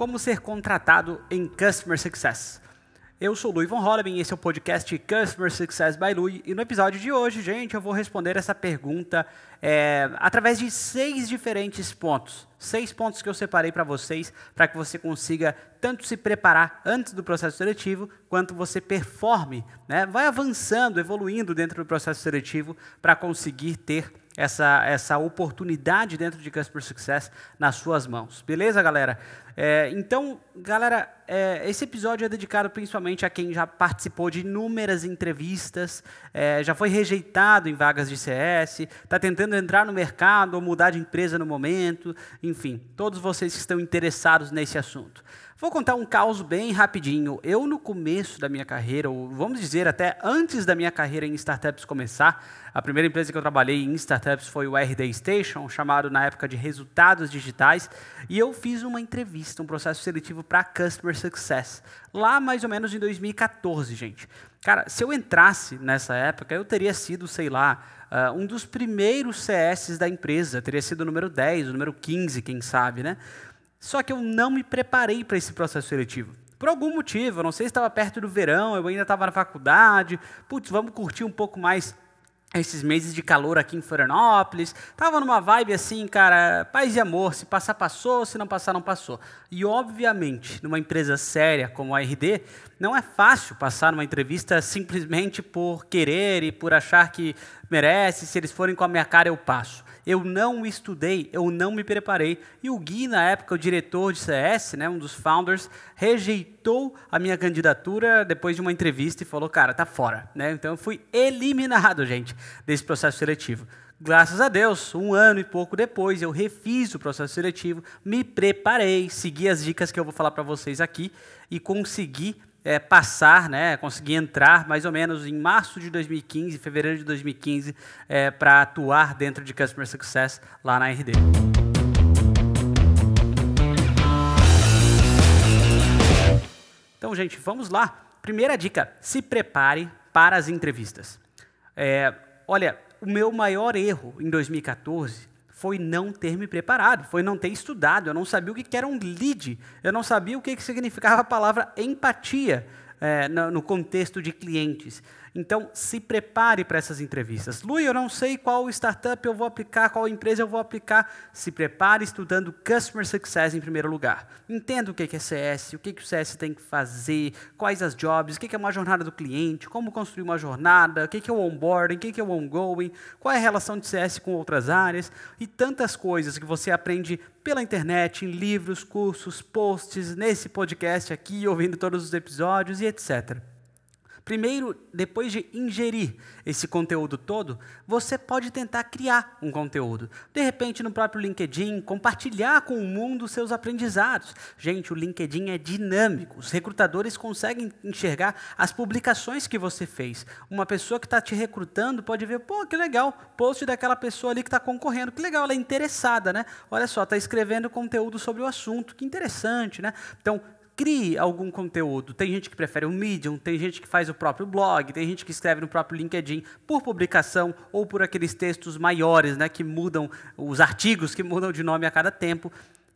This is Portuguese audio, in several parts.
como ser contratado em Customer Success. Eu sou Louis Von Holleben esse é o podcast Customer Success by Louis. E no episódio de hoje, gente, eu vou responder essa pergunta é, através de seis diferentes pontos. Seis pontos que eu separei para vocês, para que você consiga tanto se preparar antes do processo seletivo, quanto você performe, né? vai avançando, evoluindo dentro do processo seletivo para conseguir ter essa, essa oportunidade dentro de Customer Success nas suas mãos. Beleza, galera? É, então, galera, é, esse episódio é dedicado principalmente a quem já participou de inúmeras entrevistas, é, já foi rejeitado em vagas de CS, está tentando entrar no mercado ou mudar de empresa no momento, enfim, todos vocês que estão interessados nesse assunto. Vou contar um caos bem rapidinho. Eu, no começo da minha carreira, ou vamos dizer até antes da minha carreira em startups começar, a primeira empresa que eu trabalhei em startups foi o RD Station, chamado na época de Resultados Digitais, e eu fiz uma entrevista, um processo seletivo para Customer Success, lá mais ou menos em 2014, gente. Cara, se eu entrasse nessa época, eu teria sido, sei lá, uh, um dos primeiros CS da empresa, teria sido o número 10, o número 15, quem sabe, né? Só que eu não me preparei para esse processo seletivo. Por algum motivo, eu não sei se estava perto do verão, eu ainda estava na faculdade, putz, vamos curtir um pouco mais esses meses de calor aqui em Florianópolis. Tava numa vibe assim, cara, paz e amor, se passar passou, se não passar não passou. E obviamente, numa empresa séria como a RD, não é fácil passar numa entrevista simplesmente por querer e por achar que merece, se eles forem com a minha cara eu passo eu não estudei, eu não me preparei. E o Gui, na época, o diretor de CS, né, um dos founders, rejeitou a minha candidatura depois de uma entrevista e falou, cara, tá fora. Né? Então eu fui eliminado, gente, desse processo seletivo. Graças a Deus, um ano e pouco depois, eu refiz o processo seletivo, me preparei, segui as dicas que eu vou falar para vocês aqui e consegui é, passar, né, conseguir entrar mais ou menos em março de 2015, fevereiro de 2015, é, para atuar dentro de Customer Success lá na RD. Então, gente, vamos lá. Primeira dica: se prepare para as entrevistas. É, olha, o meu maior erro em 2014 foi não ter me preparado, foi não ter estudado. Eu não sabia o que era um lead, eu não sabia o que significava a palavra empatia é, no contexto de clientes. Então, se prepare para essas entrevistas. Lui, eu não sei qual startup eu vou aplicar, qual empresa eu vou aplicar. Se prepare estudando Customer Success em primeiro lugar. Entenda o que é CS, o que o CS tem que fazer, quais as jobs, o que é uma jornada do cliente, como construir uma jornada, o que é o onboarding, o que é o ongoing, qual é a relação de CS com outras áreas e tantas coisas que você aprende pela internet, em livros, cursos, posts, nesse podcast aqui, ouvindo todos os episódios e etc. Primeiro, depois de ingerir esse conteúdo todo, você pode tentar criar um conteúdo. De repente, no próprio LinkedIn, compartilhar com o mundo seus aprendizados. Gente, o LinkedIn é dinâmico. Os recrutadores conseguem enxergar as publicações que você fez. Uma pessoa que está te recrutando pode ver, pô, que legal, post daquela pessoa ali que está concorrendo. Que legal, ela é interessada, né? Olha só, está escrevendo conteúdo sobre o assunto. Que interessante, né? Então, crie algum conteúdo. Tem gente que prefere o Medium, tem gente que faz o próprio blog, tem gente que escreve no próprio LinkedIn por publicação ou por aqueles textos maiores, né, que mudam, os artigos que mudam de nome a cada tempo.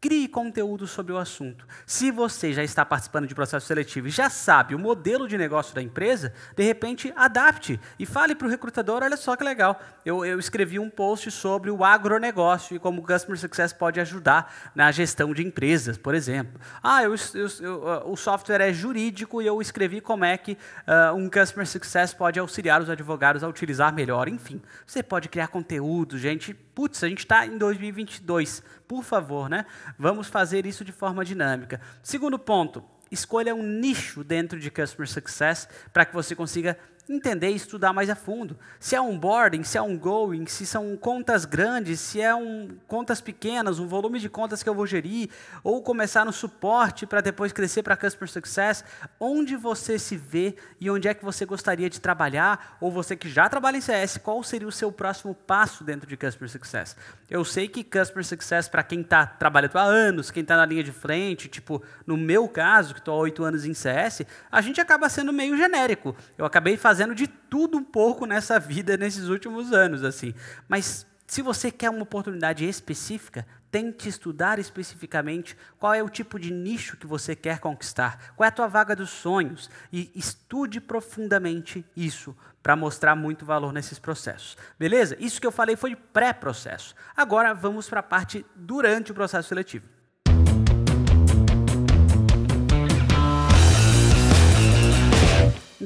Crie conteúdo sobre o assunto. Se você já está participando de processo seletivo e já sabe o modelo de negócio da empresa, de repente adapte e fale para o recrutador: olha só que legal, eu, eu, escrevi um post sobre o agronegócio e como o Customer Success pode ajudar na gestão de empresas, por exemplo. Ah, eu, eu, o software é jurídico e eu escrevi como é que uh, um Customer Success pode auxiliar os advogados a utilizar melhor. Enfim, você pode criar conteúdo, gente. Putz, a gente está em 2022 por favor, né? Vamos fazer isso de forma dinâmica. Segundo ponto, escolha um nicho dentro de Customer Success para que você consiga entender e estudar mais a fundo. Se é um boarding, se é um going, se são contas grandes, se é um contas pequenas, um volume de contas que eu vou gerir, ou começar no suporte para depois crescer para Customer Success, onde você se vê e onde é que você gostaria de trabalhar, ou você que já trabalha em CS, qual seria o seu próximo passo dentro de Customer Success? Eu sei que Customer Success, para quem está trabalhando há anos, quem está na linha de frente, tipo, no meu caso, que estou há oito anos em CS, a gente acaba sendo meio genérico. Eu acabei fazendo fazendo de tudo um pouco nessa vida nesses últimos anos, assim. Mas se você quer uma oportunidade específica, Tente estudar especificamente qual é o tipo de nicho que você quer conquistar, qual é a tua vaga dos sonhos e estude profundamente isso para mostrar muito valor nesses processos. Beleza? Isso que eu falei foi pré-processo. Agora vamos para a parte durante o processo seletivo.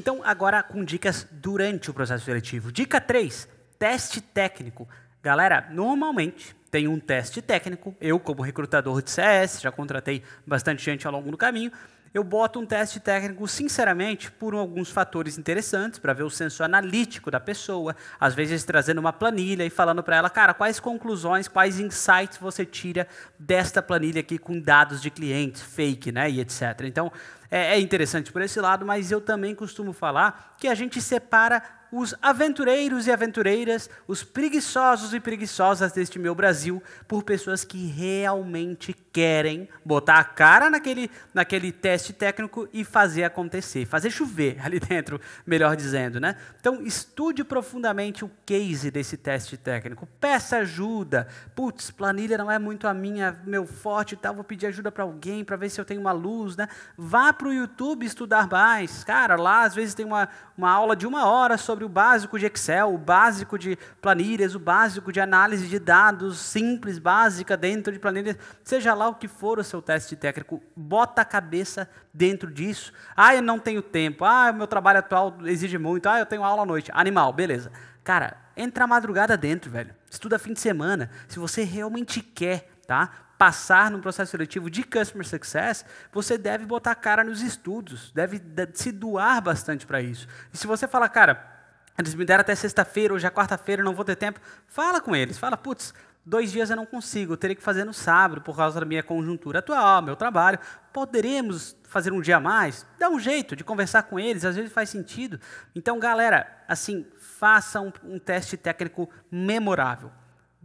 Então, agora com dicas durante o processo seletivo. Dica 3, teste técnico. Galera, normalmente tem um teste técnico. Eu, como recrutador de CS, já contratei bastante gente ao longo do caminho. Eu boto um teste técnico, sinceramente, por alguns fatores interessantes, para ver o senso analítico da pessoa, às vezes trazendo uma planilha e falando para ela, cara, quais conclusões, quais insights você tira desta planilha aqui com dados de clientes, fake, né, e etc. Então, é, é interessante por esse lado, mas eu também costumo falar que a gente separa os aventureiros e aventureiras, os preguiçosos e preguiçosas deste meu Brasil, por pessoas que realmente querem botar a cara naquele, naquele teste técnico e fazer acontecer, fazer chover ali dentro, melhor dizendo. Né? Então, estude profundamente o case desse teste técnico, peça ajuda. Putz, planilha não é muito a minha, meu forte, tá? vou pedir ajuda para alguém para ver se eu tenho uma luz. Né? Vá para o YouTube estudar mais. Cara, lá às vezes tem uma, uma aula de uma hora sobre o básico de Excel, o básico de planilhas, o básico de análise de dados simples, básica dentro de planilhas, seja lá o que for o seu teste técnico, bota a cabeça dentro disso. Ah, eu não tenho tempo. Ah, meu trabalho atual exige muito. Ah, eu tenho aula à noite. Animal, beleza. Cara, entra a madrugada dentro, velho. Estuda fim de semana. Se você realmente quer, tá? passar no processo seletivo de Customer Success, você deve botar a cara nos estudos, deve se doar bastante para isso. E se você falar, cara, eles me deram até sexta-feira, hoje é quarta-feira, não vou ter tempo. Fala com eles, fala, putz, dois dias eu não consigo, eu teria que fazer no sábado por causa da minha conjuntura atual, meu trabalho. Poderemos fazer um dia a mais? Dá um jeito de conversar com eles, às vezes faz sentido. Então, galera, assim, faça um, um teste técnico memorável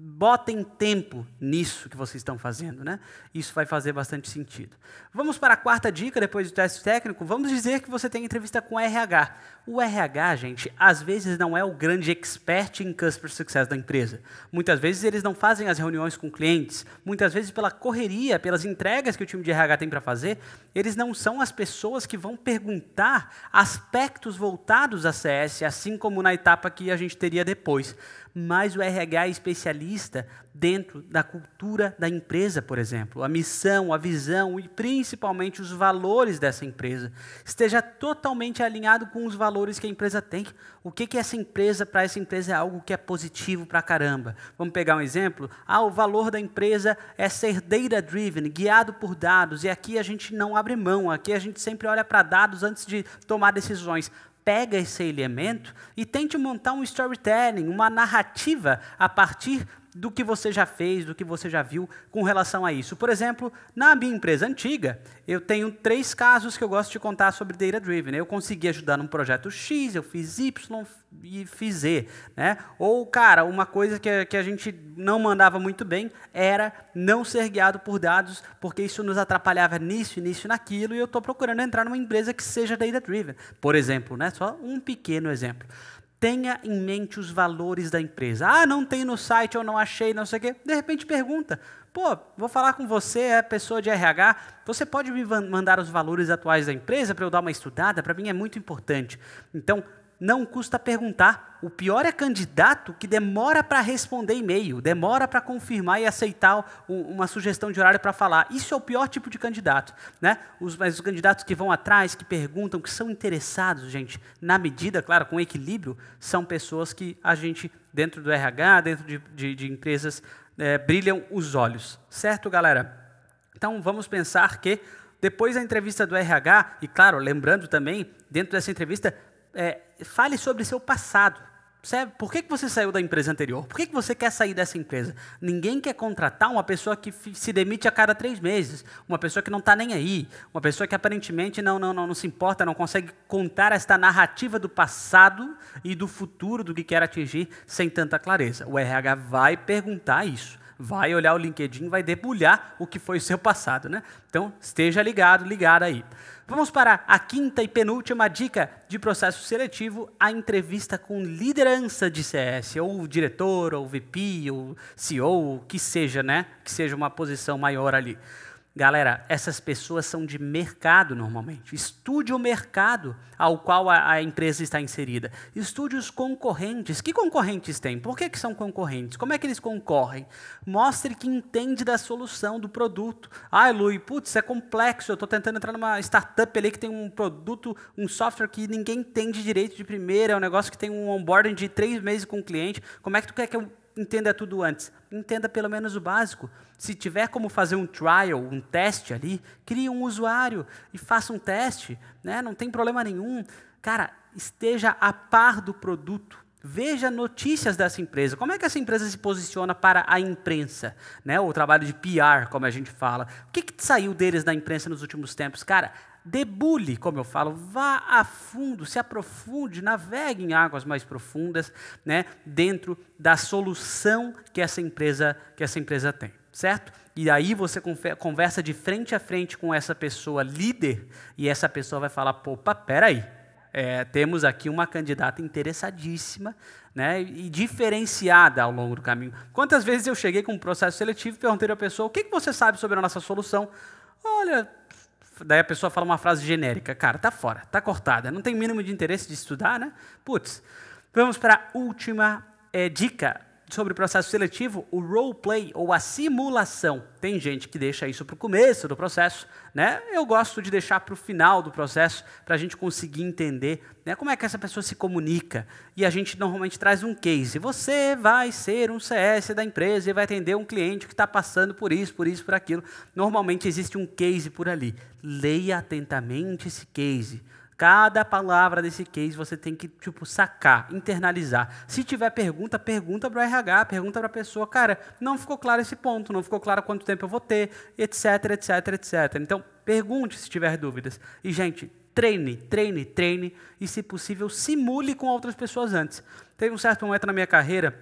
botem tempo nisso que vocês estão fazendo, né? Isso vai fazer bastante sentido. Vamos para a quarta dica, depois do teste técnico. Vamos dizer que você tem entrevista com RH. O RH, gente, às vezes não é o grande expert em customer success da empresa. Muitas vezes eles não fazem as reuniões com clientes. Muitas vezes, pela correria, pelas entregas que o time de RH tem para fazer, eles não são as pessoas que vão perguntar aspectos voltados a CS, assim como na etapa que a gente teria depois mas o RH é especialista dentro da cultura da empresa, por exemplo, a missão, a visão e principalmente os valores dessa empresa. Esteja totalmente alinhado com os valores que a empresa tem. O que, que essa empresa, para essa empresa, é algo que é positivo para caramba. Vamos pegar um exemplo? Ah, o valor da empresa é ser data-driven, guiado por dados, e aqui a gente não abre mão, aqui a gente sempre olha para dados antes de tomar decisões pega esse elemento e tente montar um storytelling, uma narrativa a partir do que você já fez, do que você já viu com relação a isso. Por exemplo, na minha empresa antiga, eu tenho três casos que eu gosto de contar sobre Data Driven. Eu consegui ajudar num projeto X, eu fiz Y e fiz Z. Né? Ou, cara, uma coisa que, que a gente não mandava muito bem era não ser guiado por dados, porque isso nos atrapalhava nisso, nisso e naquilo, e eu estou procurando entrar numa empresa que seja Data Driven. Por exemplo, né? só um pequeno exemplo. Tenha em mente os valores da empresa. Ah, não tem no site, eu não achei, não sei o quê. De repente pergunta. Pô, vou falar com você, é pessoa de RH. Você pode me mandar os valores atuais da empresa para eu dar uma estudada? Para mim é muito importante. Então, não custa perguntar. O pior é candidato que demora para responder e-mail, demora para confirmar e aceitar uma sugestão de horário para falar. Isso é o pior tipo de candidato. Né? Os, mas os candidatos que vão atrás, que perguntam, que são interessados, gente, na medida, claro, com equilíbrio, são pessoas que a gente, dentro do RH, dentro de, de, de empresas, é, brilham os olhos. Certo, galera? Então, vamos pensar que depois da entrevista do RH, e claro, lembrando também, dentro dessa entrevista, é, fale sobre seu passado. Sabe? Por que, que você saiu da empresa anterior? Por que, que você quer sair dessa empresa? Ninguém quer contratar uma pessoa que se demite a cada três meses, uma pessoa que não está nem aí, uma pessoa que aparentemente não, não, não, não se importa, não consegue contar esta narrativa do passado e do futuro do que quer atingir sem tanta clareza. O RH vai perguntar isso Vai olhar o LinkedIn, vai debulhar o que foi o seu passado, né? Então, esteja ligado, ligado aí. Vamos para a quinta e penúltima dica de processo seletivo, a entrevista com liderança de CS, ou diretor, ou VP, ou CEO, que seja, né? Que seja uma posição maior ali. Galera, essas pessoas são de mercado normalmente. Estude o mercado ao qual a, a, empresa está inserida. Estude os concorrentes. Que concorrentes tem? Por que, que são concorrentes? Como é que eles concorrem? Mostre que entende da solução do produto. Ai, Lui, putz, é complexo. Eu estou tentando entrar numa startup ali que tem um produto, um software que ninguém entende direito de primeira. É um negócio que tem um onboarding de três meses com o cliente. Como é que tu quer que eu entenda tudo antes. Entenda pelo menos o básico. Se tiver como fazer um trial, um teste ali, crie um usuário e faça um teste. Né? Não tem problema nenhum. Cara, esteja a par do produto. Veja notícias dessa empresa. Como é que essa empresa se posiciona para a imprensa? Né? O trabalho de PR, como a gente fala. O que, que saiu deles da imprensa nos últimos tempos? Cara, debule, como eu falo, vá a fundo, se aprofunde, navegue em águas mais profundas, né, dentro da solução que essa empresa que essa empresa tem, certo? E aí você conversa de frente a frente com essa pessoa líder e essa pessoa vai falar, opa, peraí, é, temos aqui uma candidata interessadíssima né, e diferenciada ao longo do caminho. Quantas vezes eu cheguei com um processo seletivo e perguntei à pessoa, o que, que você sabe sobre a nossa solução? Olha, daí a pessoa fala uma frase genérica. Cara, tá fora, tá cortada. Não tem mínimo de interesse de estudar, né? Putz. Vamos para a última é, dica sobre o processo seletivo, o role play ou a simulação. Tem gente que deixa isso para o começo do processo, né? Eu gosto de deixar para o final do processo para a gente conseguir entender né, como é que essa pessoa se comunica. E a gente normalmente traz um case. Você vai ser um CS da empresa e vai atender um cliente que está passando por isso, por isso, por aquilo. Normalmente existe um case por ali. Leia atentamente esse case. Cada palavra desse case você tem que, tipo, sacar, internalizar. Se tiver pergunta, pergunta para o RH, pergunta para a pessoa, cara, não ficou claro esse ponto, não ficou claro quanto tempo eu vou ter, etc, etc, etc. Então, pergunte se tiver dúvidas. E, gente, treine, treine, treine e, se possível, simule com outras pessoas antes. Teve um certo momento na minha carreira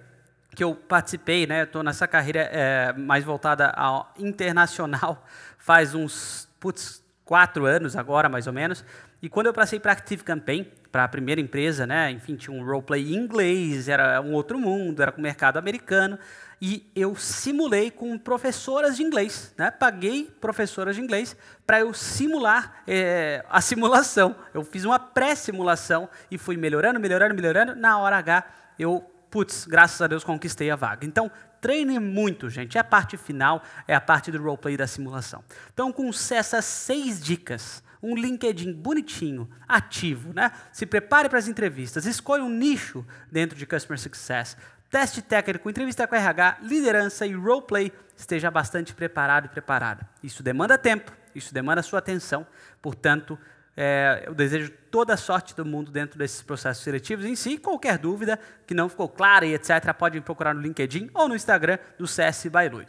que eu participei, né? Estou nessa carreira é, mais voltada ao internacional faz uns, putz, quatro anos agora, mais ou menos. E quando eu passei para Active Campaign, para a primeira empresa, né, enfim, tinha um roleplay em inglês, era um outro mundo, era com o mercado americano, e eu simulei com professoras de inglês, né, paguei professoras de inglês para eu simular é, a simulação. Eu fiz uma pré-simulação e fui melhorando, melhorando, melhorando. Na hora H, eu, putz, graças a Deus conquistei a vaga. Então, treine muito, gente. É a parte final, é a parte do roleplay da simulação. Então, com essas seis dicas, um LinkedIn bonitinho, ativo, né? Se prepare para as entrevistas, escolha um nicho dentro de Customer Success, teste técnico, entrevista com RH, liderança e roleplay, esteja bastante preparado e preparada. Isso demanda tempo, isso demanda sua atenção, portanto, é, eu desejo toda a sorte do mundo dentro desses processos seletivos. Em si, qualquer dúvida que não ficou clara e etc., pode me procurar no LinkedIn ou no Instagram do CS Bailui.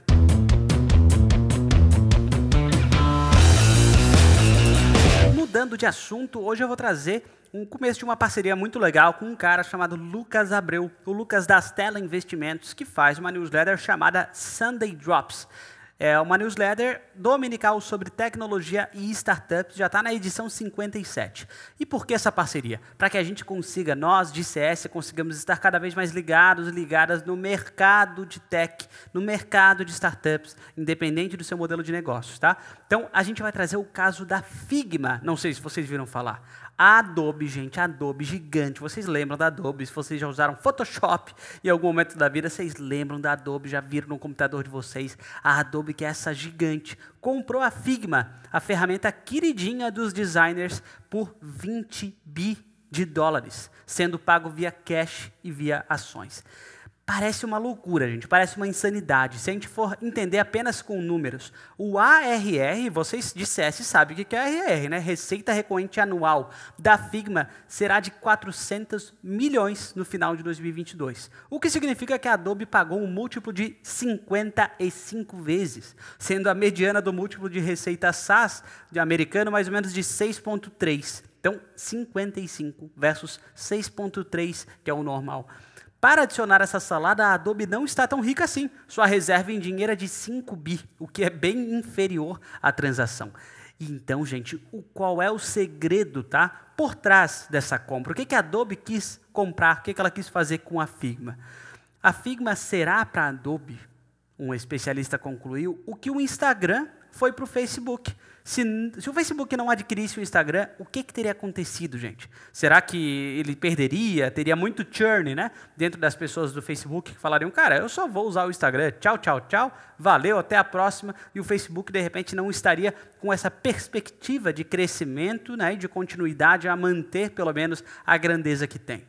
Mudando de assunto, hoje eu vou trazer um começo de uma parceria muito legal com um cara chamado Lucas Abreu, o Lucas das Tela Investimentos, que faz uma newsletter chamada Sunday Drops. É uma newsletter dominical sobre tecnologia e startups, já está na edição 57. E por que essa parceria? Para que a gente consiga, nós de CS, consigamos estar cada vez mais ligados, ligadas no mercado de tech, no mercado de startups, independente do seu modelo de negócios, tá? Então, a gente vai trazer o caso da Figma, não sei se vocês viram falar. Adobe, gente, Adobe gigante. Vocês lembram da Adobe? Se vocês já usaram Photoshop em algum momento da vida, vocês lembram da Adobe, já viram no computador de vocês. A Adobe, que é essa gigante, comprou a Figma, a ferramenta queridinha dos designers, por 20 bi de dólares, sendo pago via cash e via ações. Parece uma loucura, gente, parece uma insanidade. Se a gente for entender apenas com números, o ARR, vocês CS sabem o que é ARR, né? Receita Recorrente Anual da Figma será de 400 milhões no final de 2022. O que significa que a Adobe pagou um múltiplo de 55 vezes, sendo a mediana do múltiplo de receita SaaS de americano mais ou menos de 6,3. Então, 55 versus 6,3, que é o normal. Para adicionar essa salada, a Adobe não está tão rica assim. Sua reserva em dinheiro é de 5 bi, o que é bem inferior à transação. Então, gente, o, qual é o segredo tá, por trás dessa compra? O que, que a Adobe quis comprar? O que, que ela quis fazer com a Figma? A Figma será para a Adobe, um especialista concluiu, o que o Instagram foi para o Facebook. Se, se, o Facebook não adquirisse o Instagram, o que, que, teria acontecido, gente? Será que ele perderia? Teria muito churn, né? Dentro das pessoas do Facebook que falariam, cara, eu só vou usar o Instagram, tchau, tchau, tchau, valeu, até a próxima. E o Facebook, de repente, não estaria com essa perspectiva de crescimento né, e de continuidade a manter, pelo menos, a grandeza que tem.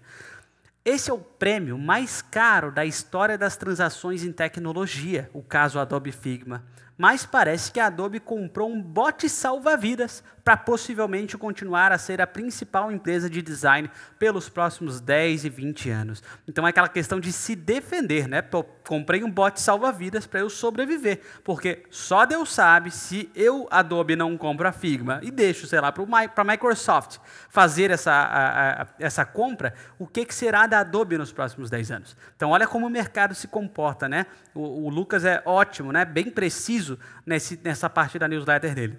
Esse é o prêmio mais caro da história das transações em tecnologia, o caso Adobe Figma mas parece que a Adobe comprou um bote salva-vidas para possivelmente continuar a ser a principal empresa de design pelos próximos 10 e 20 anos. Então é aquela questão de se defender, né? Pô, comprei um bote salva-vidas para eu sobreviver, porque só Deus sabe se eu, Adobe, não compro a Figma e deixo, sei lá, para a Microsoft fazer essa, a, a, essa compra, o que, que será da Adobe nos próximos 10 anos? Então olha como o mercado se comporta, né? O, o Lucas é ótimo, né? Bem preciso nesse, nessa parte da newsletter dele.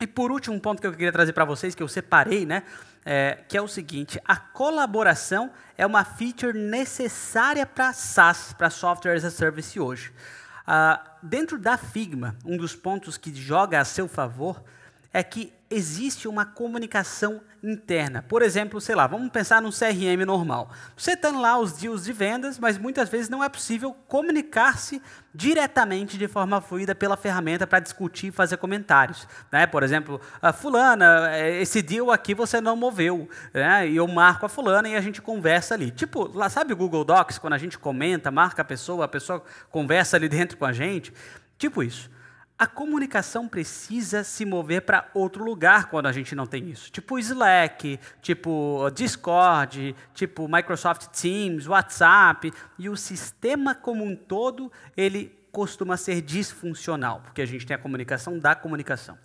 E por último, um ponto que eu queria trazer para vocês, que eu separei, né, é, que é o seguinte: a colaboração é uma feature necessária para SaaS, para Software as a Service hoje. Ah, dentro da Figma, um dos pontos que joga a seu favor é que existe uma comunicação interna. Por exemplo, sei lá, vamos pensar num CRM normal. Você tem lá os deals de vendas, mas muitas vezes não é possível comunicar-se diretamente de forma fluida pela ferramenta para discutir e fazer comentários. Né? Por exemplo, a fulana, é, esse deal aqui você não moveu. Né? E eu marco a fulana e a gente conversa ali. Tipo, lá sabe o Google Docs, quando a gente comenta, marca a pessoa, a pessoa conversa ali dentro com a gente? Tipo isso a comunicação precisa se mover para outro lugar quando a gente não tem isso. Tipo Slack, tipo Discord, tipo Microsoft Teams, WhatsApp. E o sistema como um todo, ele costuma ser disfuncional, porque a gente tem a comunicação da comunicação.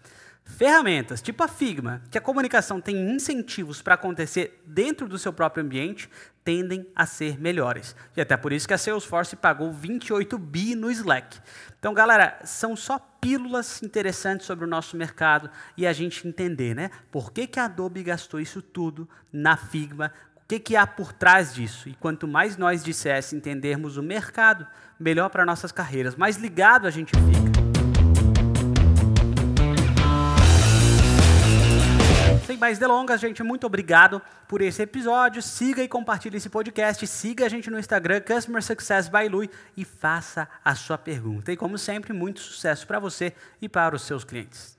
Ferramentas, tipo a Figma, que a comunicação tem incentivos para acontecer dentro do seu próprio ambiente, tendem a ser melhores. E até por isso que a Salesforce pagou 28 bi no Slack. Então, galera, são só pílulas interessantes sobre o nosso mercado e a gente entender, né? Por que, que a Adobe gastou isso tudo na Figma? O que, que há por trás disso? E quanto mais nós dissesse entendermos o mercado, melhor para nossas carreiras. Mais ligado a gente fica. Sem mais delongas, gente, muito obrigado por esse episódio. Siga e compartilhe esse podcast. Siga a gente no Instagram, Customer Success by Lui, e faça a sua pergunta. E como sempre, muito sucesso para você e para os seus clientes.